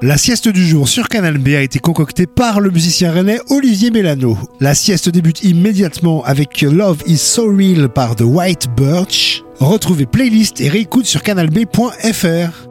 La sieste du jour sur Canal B a été concoctée par le musicien rennais Olivier Mélano. La sieste débute immédiatement avec Love is So Real par The White Birch. Retrouvez playlist et réécoute sur canalb.fr.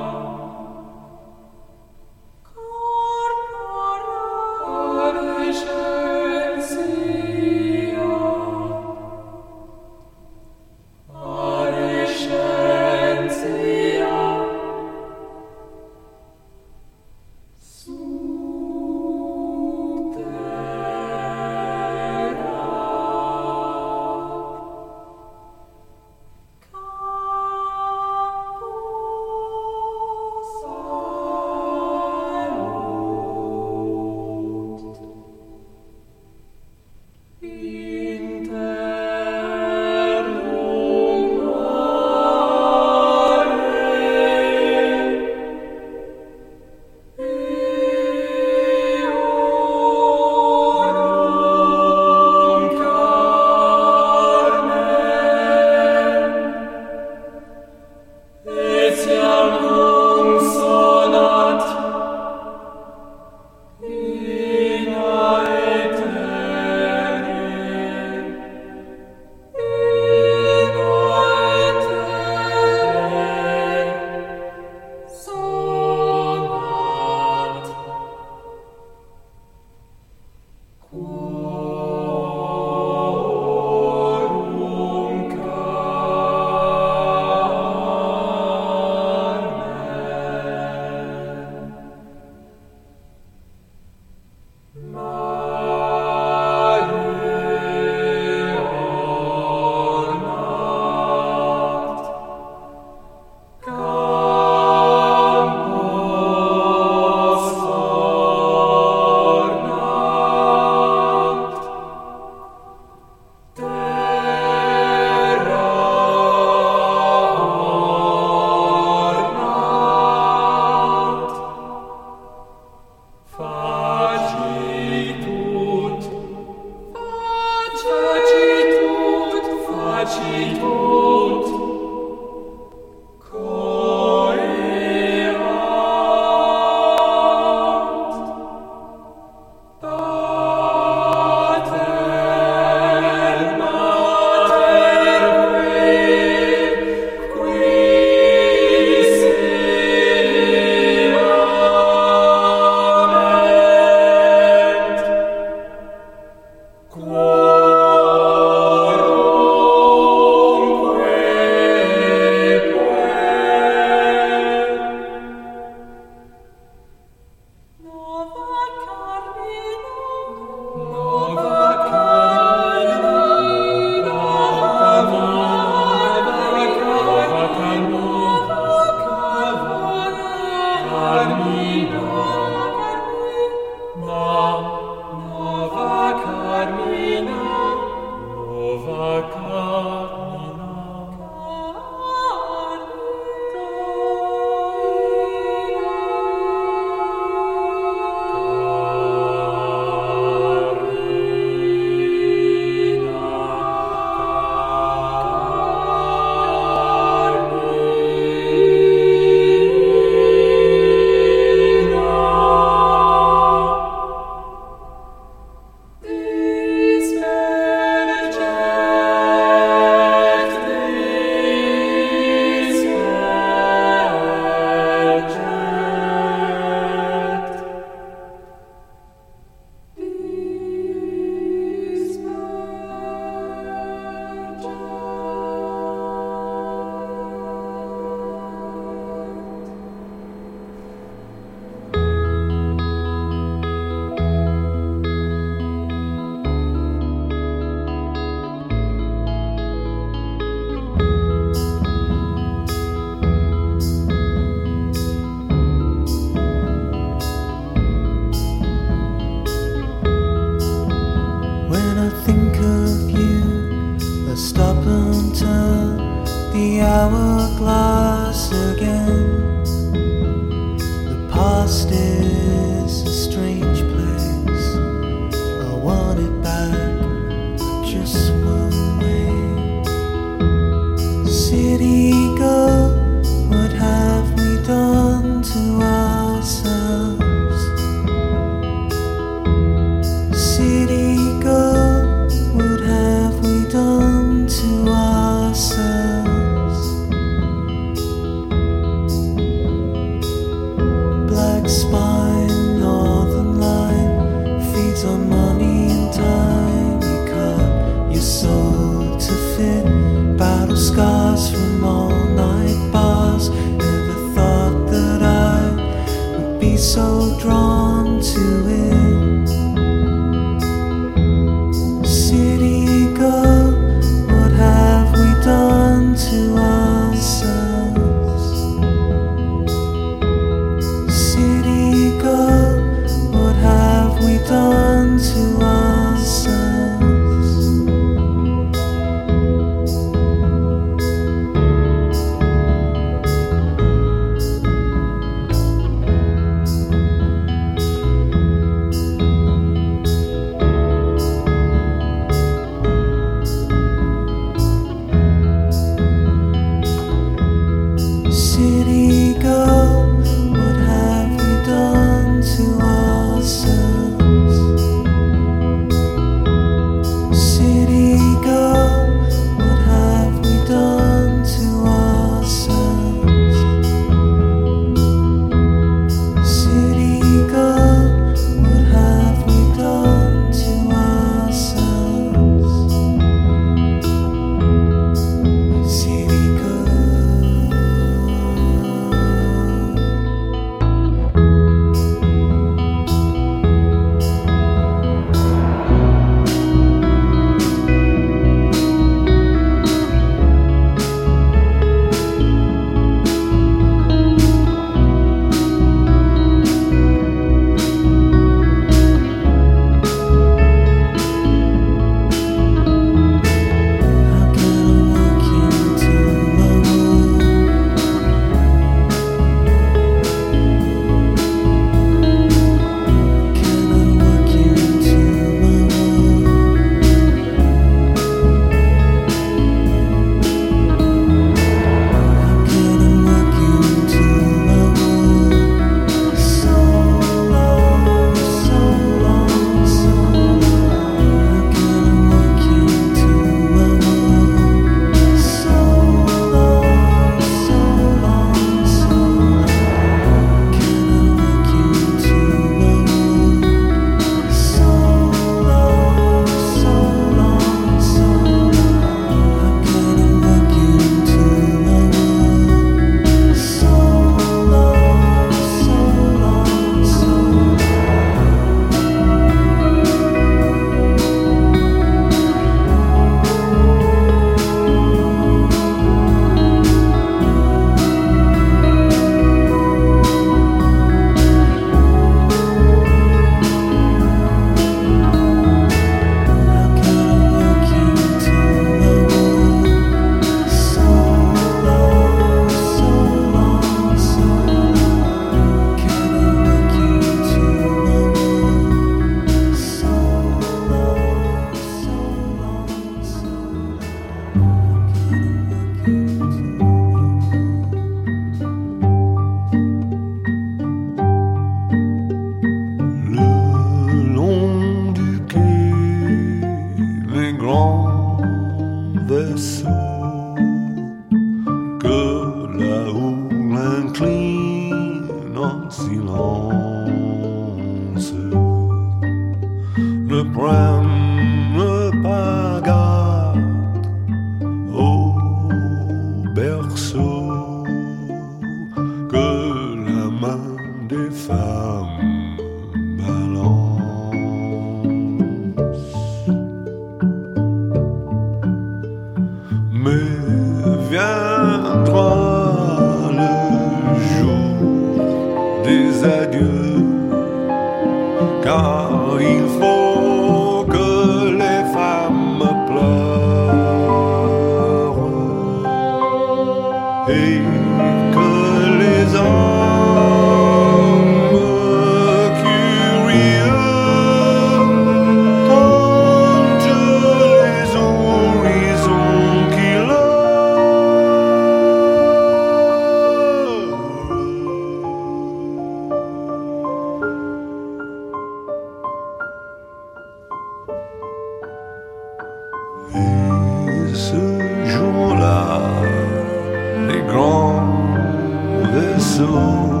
soul.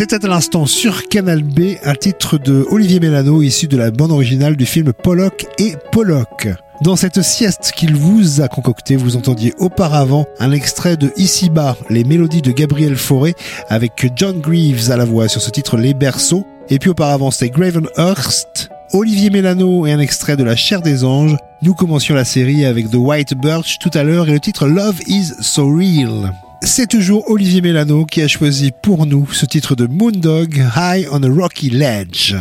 C'était à l'instant sur Canal B un titre de Olivier Mélano issu de la bande originale du film Pollock et Pollock. Dans cette sieste qu'il vous a concoctée, vous entendiez auparavant un extrait de Ici-bas, les mélodies de Gabriel Fauré avec John Greaves à la voix sur ce titre Les Berceaux. Et puis auparavant c'était Gravenhurst, Olivier Mélano et un extrait de La chair des anges. Nous commencions la série avec The White Birch tout à l'heure et le titre Love is so real. C'est toujours Olivier Mélano qui a choisi pour nous ce titre de Moondog High on a Rocky Ledge.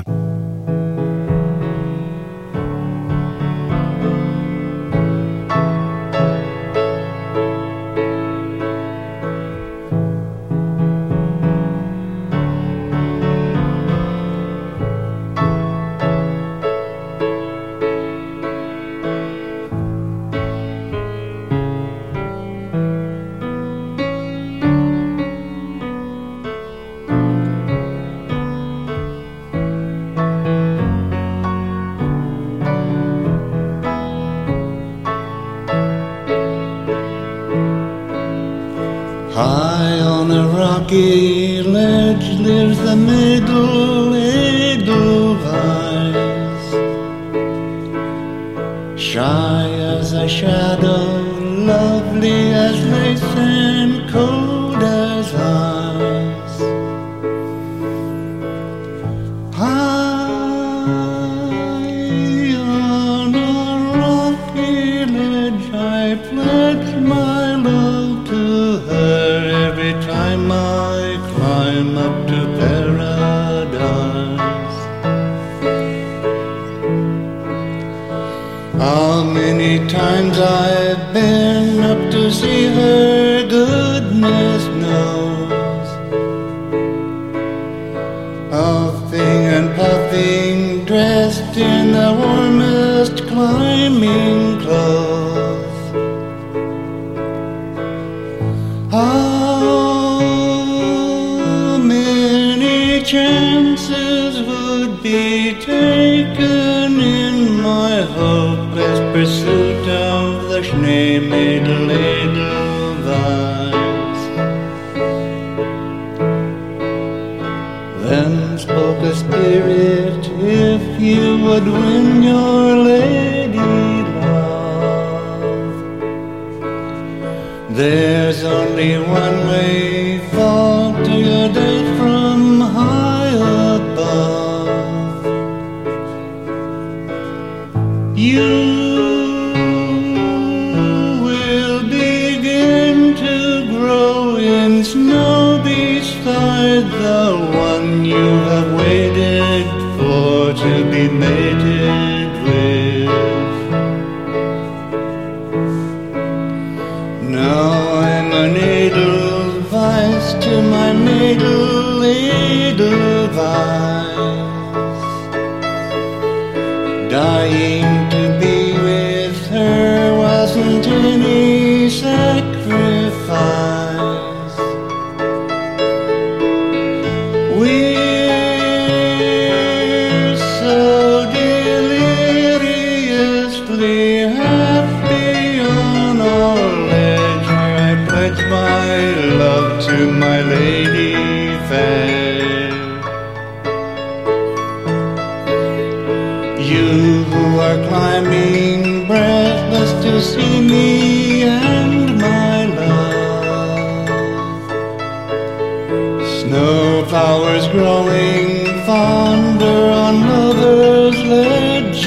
taken in my hopeless pursuit of the Schneemädel-Edelweiss. Then spoke a spirit, if you would win your lady love, there's only one way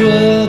usual.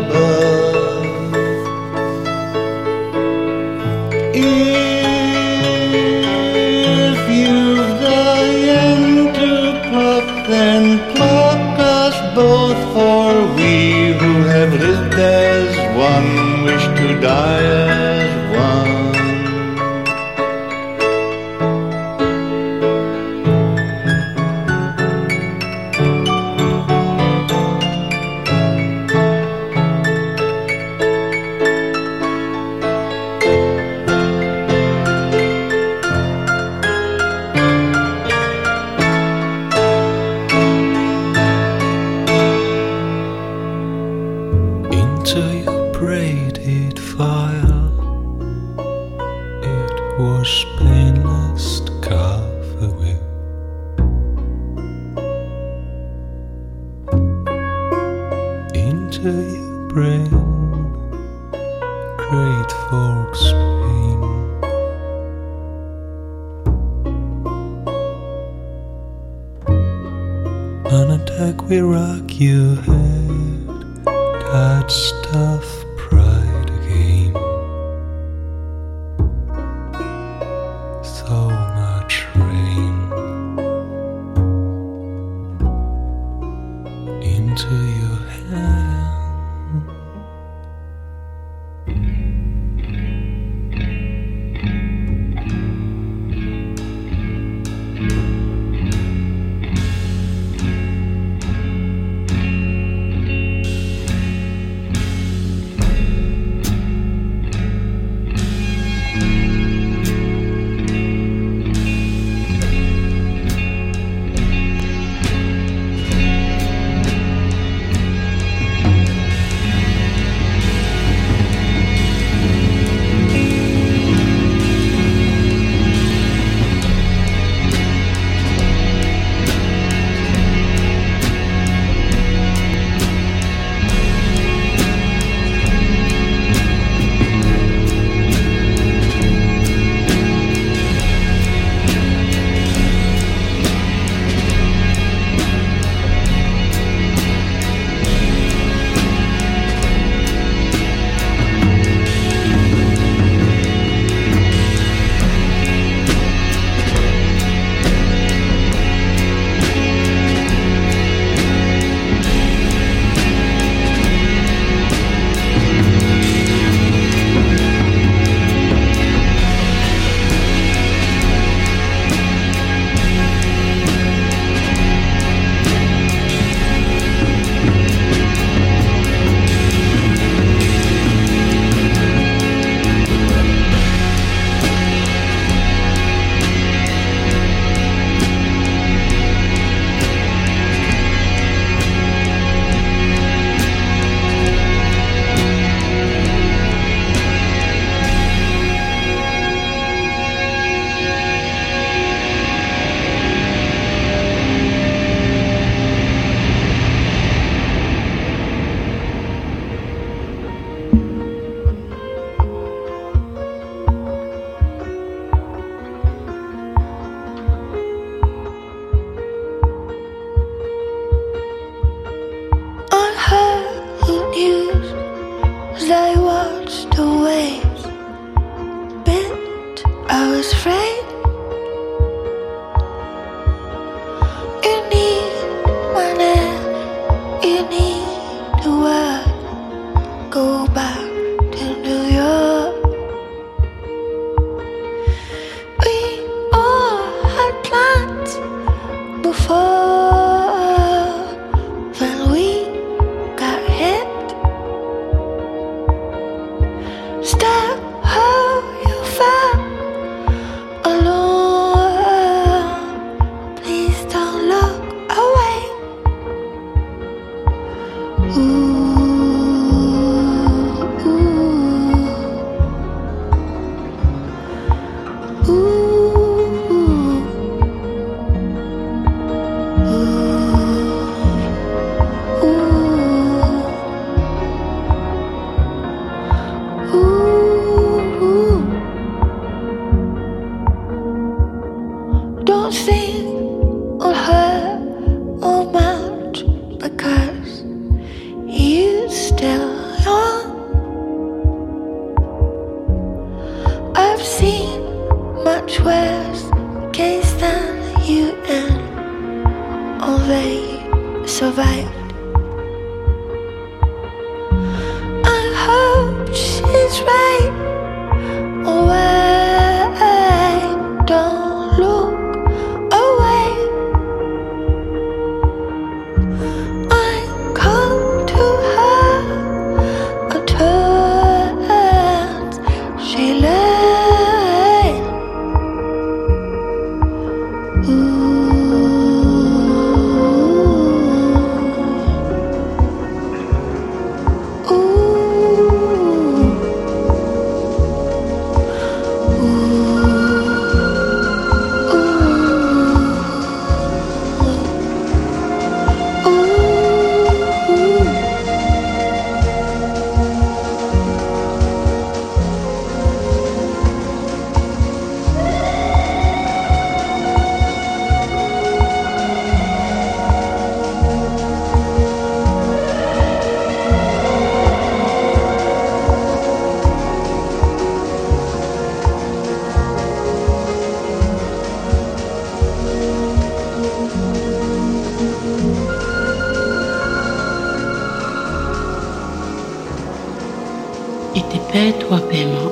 pētua pēma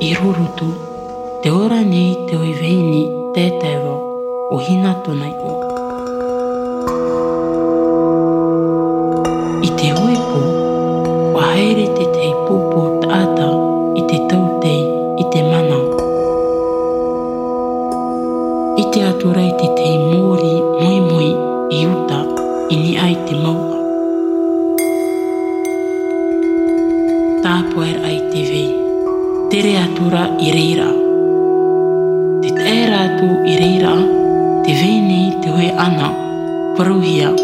i rurutu te ora nei te oiveini tētai wā o hina tona i. I te oi pō, wa haere pura i reira. Te tērātu i reira, te vēne te hoi ana. Paruhia.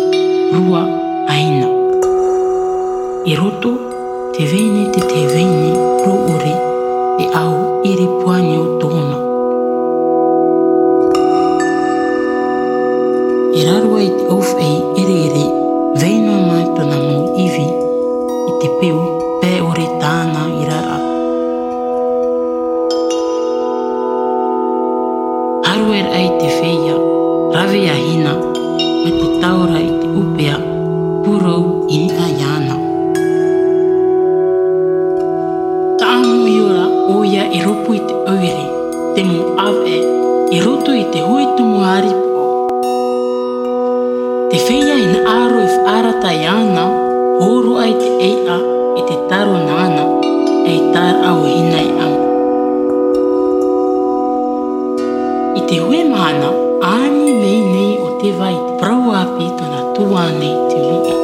te hue mana, ani nei nei o te vai te prau api tona tua nei te lia.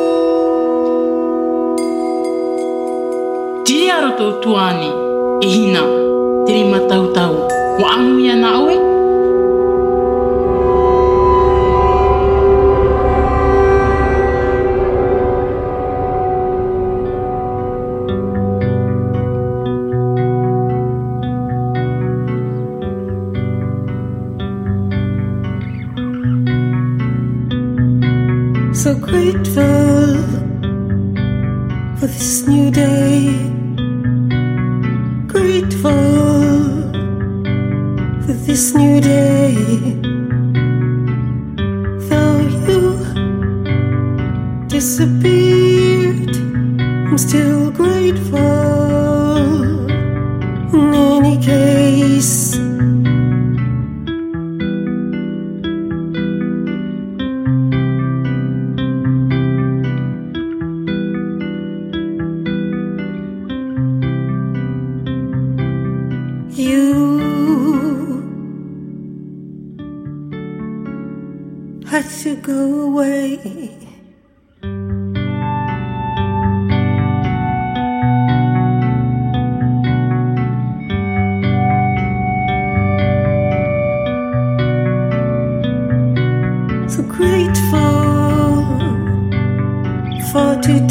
Ti aro tō tua e hina, te matau tau tau, wa amuia na aue,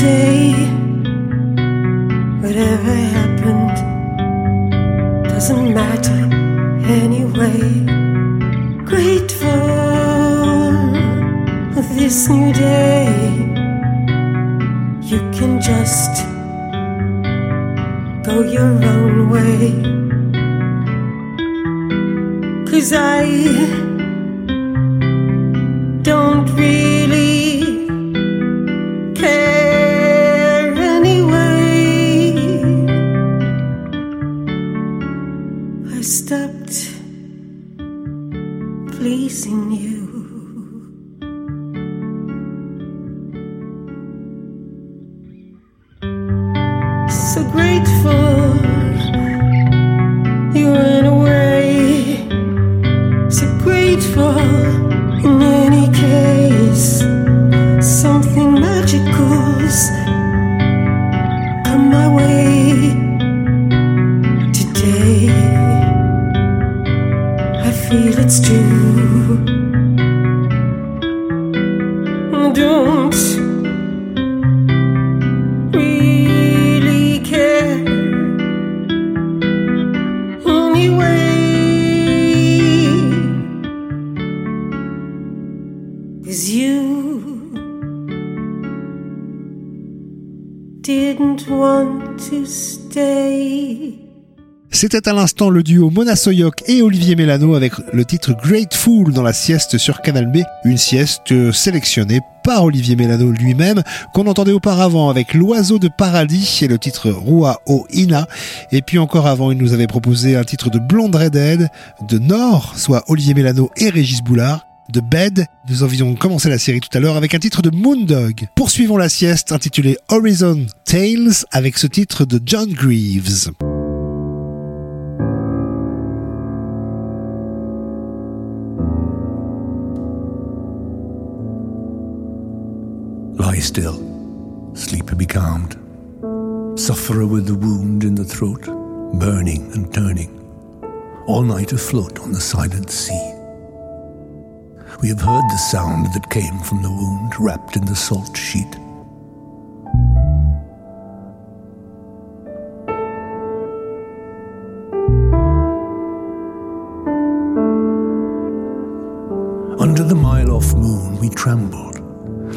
today. Whatever happened doesn't matter anyway. Grateful for this new day. You can just go your own way. Cause I don't really C'était à l'instant le duo Mona Soyoc et Olivier Mélano avec le titre Grateful dans la sieste sur Canal B, une sieste sélectionnée par Olivier Mélano lui-même, qu'on entendait auparavant avec L'Oiseau de Paradis et le titre Rua O Ina. Et puis encore avant, il nous avait proposé un titre de Blonde Redhead, de Nord, soit Olivier Mélano et Régis Boulard, de Bed. Nous avions commencé la série tout à l'heure avec un titre de Moondog. Poursuivons la sieste intitulée Horizon Tales avec ce titre de John Greaves. Still, sleep becalmed. Sufferer with the wound in the throat, burning and turning, all night afloat on the silent sea. We have heard the sound that came from the wound wrapped in the salt sheet. Under the mile off moon, we trembled,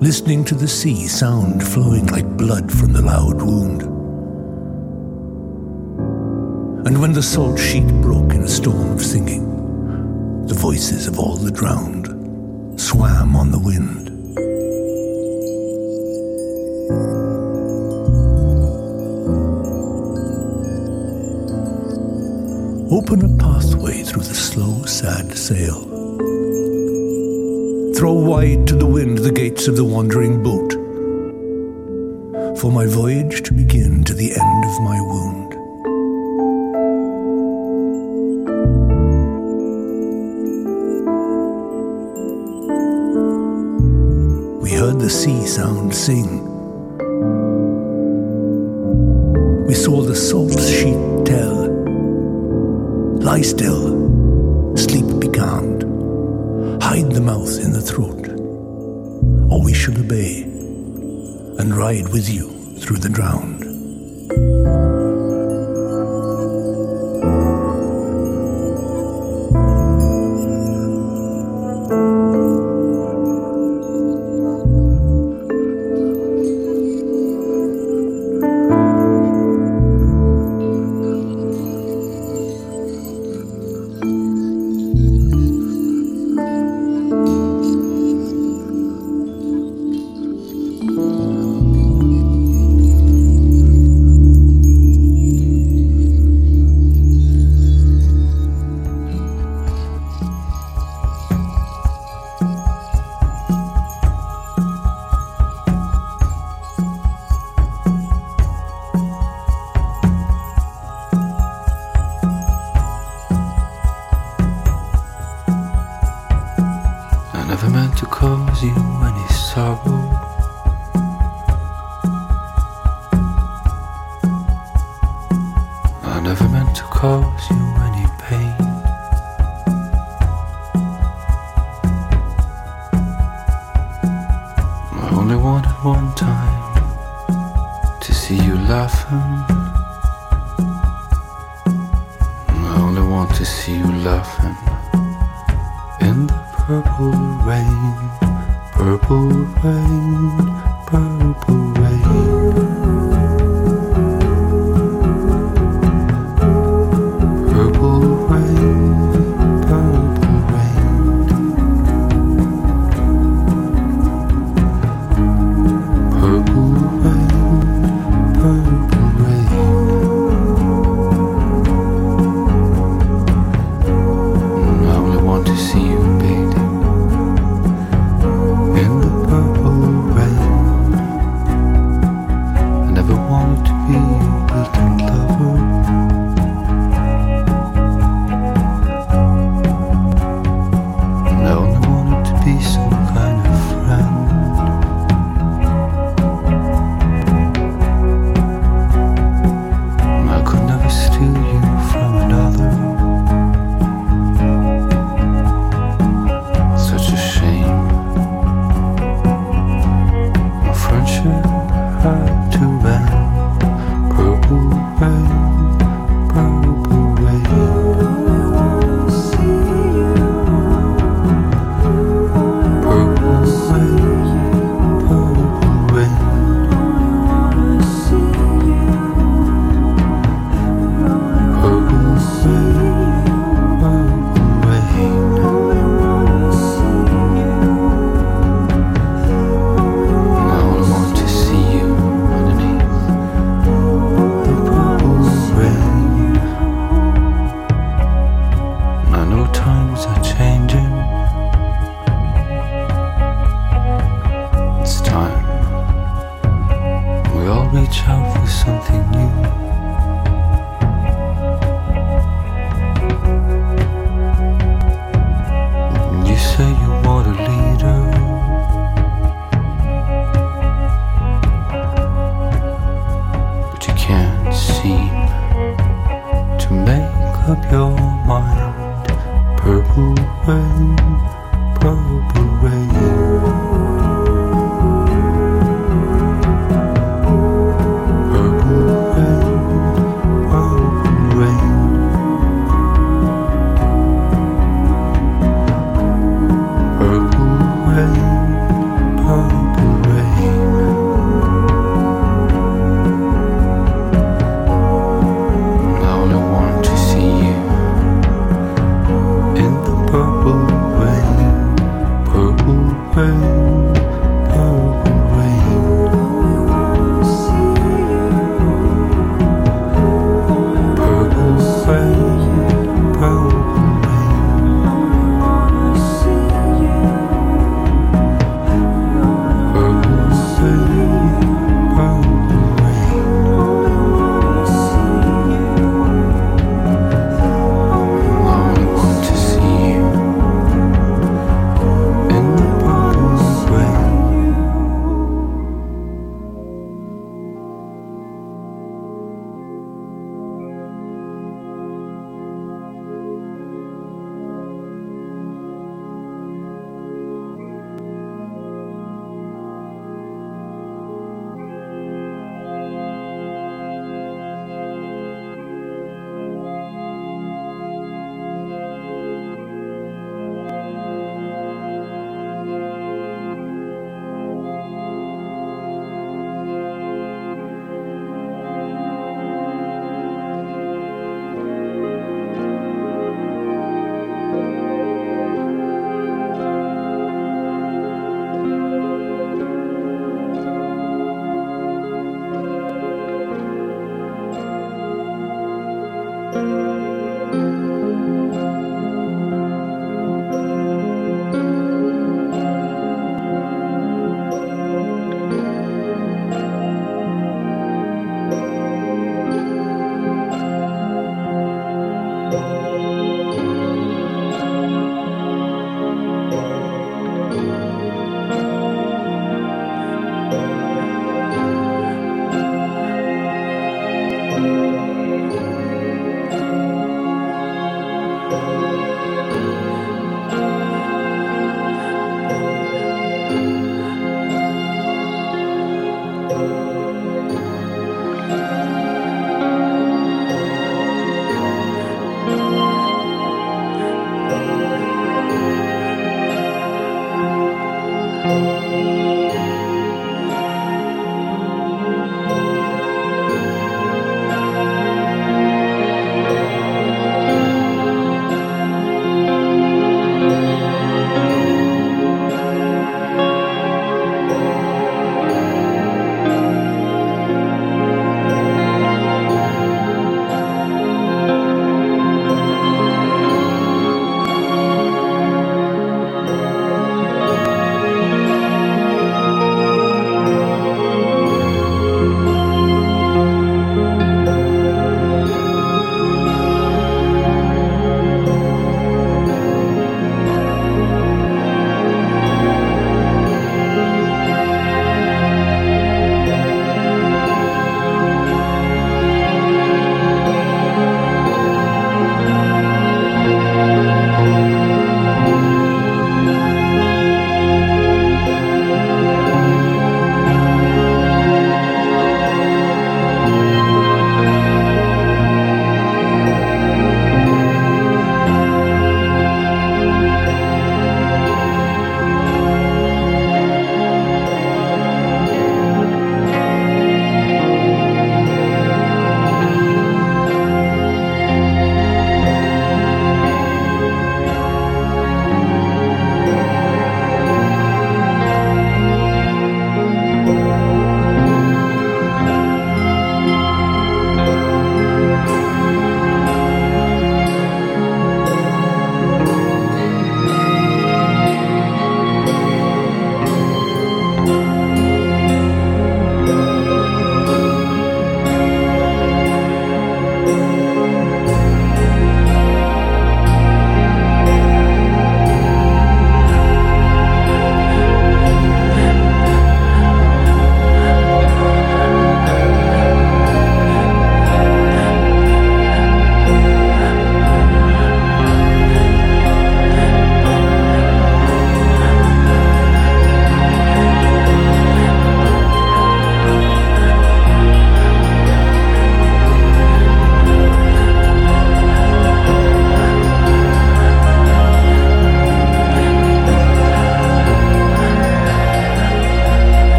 listening to the sea sound flowing like blood from the loud wound. And when the salt sheet broke in a storm of singing, the voices of all the drowned swam on the wind. Open a pathway through the slow, sad sail. Throw wide to the wind the gates of the wandering boat. For my voyage to begin to the end of my wound. We heard the sea sound sing. We saw the salt sheet tell. Lie still, sleep becalmed. Hide the mouth in the throat, or we shall obey and ride with you through the drowned. only wanted one time to see you laughing. I only want to see you laughing in the purple rain, purple rain, purple rain.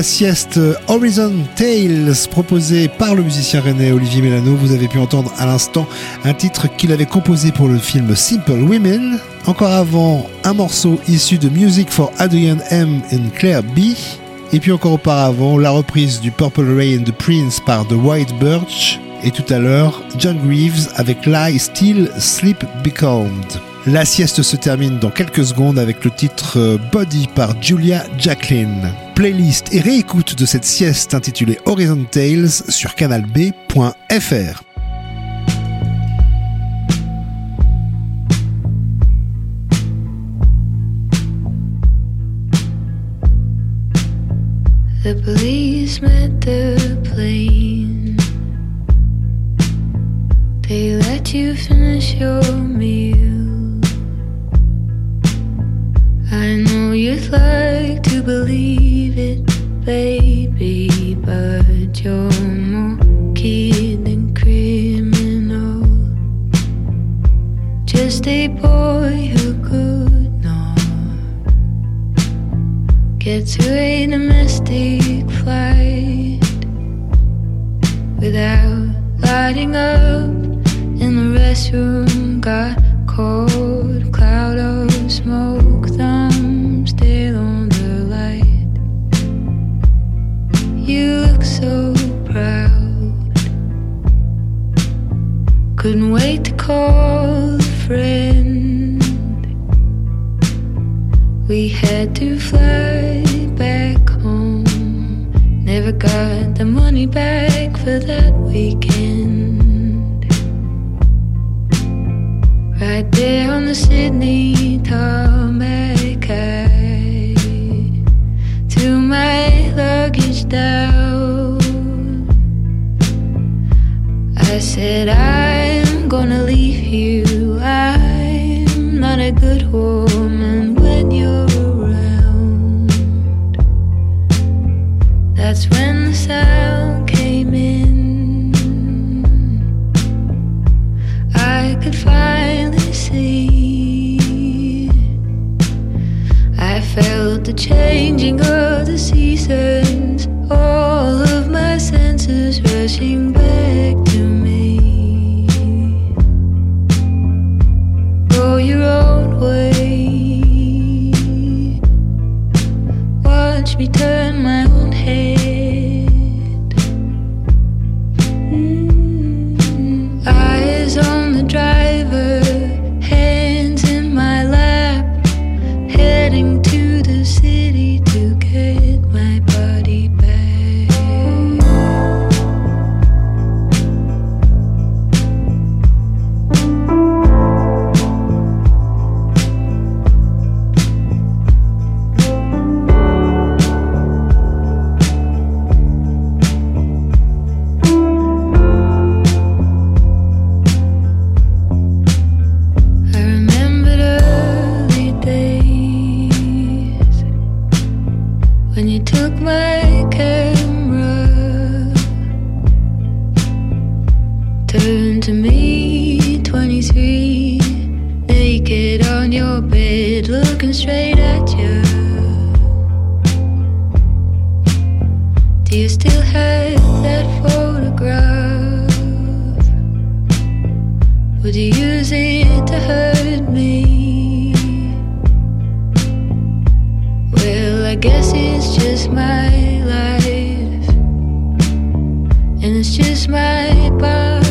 La sieste Horizon Tales proposée par le musicien rennais Olivier Mélano, vous avez pu entendre à l'instant un titre qu'il avait composé pour le film Simple Women. Encore avant, un morceau issu de Music for Adrian M and Claire B. Et puis encore auparavant, la reprise du Purple Rain de Prince par The White Birch. Et tout à l'heure, John Greaves avec Lie Still Sleep Becalmed. La sieste se termine dans quelques secondes avec le titre euh, Body par Julia Jacqueline. Playlist et réécoute de cette sieste intitulée Horizon Tales sur canalb.fr. The police met the plane. They let you finish your meal. I know you'd like to believe it, baby, but you're more kid than criminal. Just a boy who could not get to a domestic flight without lighting up in the restroom. Got cold the money back for that weekend. Right there on the Sydney tarmac, I threw my luggage down. I said, I'm changing of the seasons, and it's just my body.